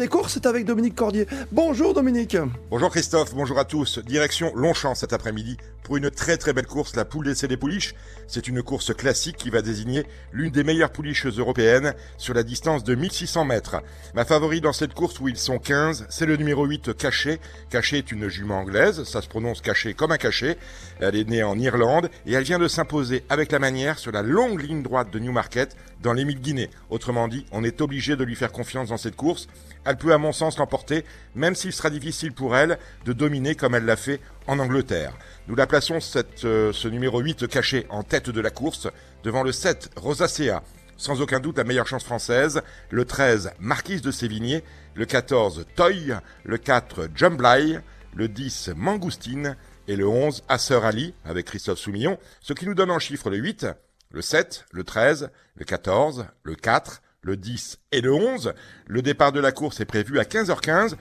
Les courses, c'est avec Dominique Cordier. Bonjour Dominique. Bonjour Christophe, bonjour à tous. Direction Longchamp cet après-midi pour une très très belle course, la poule d'essai des pouliches. C'est une course classique qui va désigner l'une des meilleures pouliches européennes sur la distance de 1600 mètres. Ma favorite dans cette course où ils sont 15, c'est le numéro 8 Caché. Caché est une jument anglaise, ça se prononce Caché comme un cachet. Elle est née en Irlande et elle vient de s'imposer avec la manière sur la longue ligne droite de Newmarket dans l'Émile Guinée. Autrement dit, on est obligé de lui faire confiance dans cette course elle peut à mon sens l'emporter, même s'il sera difficile pour elle de dominer comme elle l'a fait en Angleterre. Nous la plaçons cette, euh, ce numéro 8 caché en tête de la course, devant le 7 Rosacea, sans aucun doute la meilleure chance française, le 13 Marquise de Sévigné, le 14 Toy, le 4 Jumblay, le 10 Mangoustine et le 11 Asser Ali avec Christophe Soumillon, ce qui nous donne en chiffre le 8, le 7, le 13, le 14, le 4, le 10 et le 11. Le départ de la course est prévu à 15h15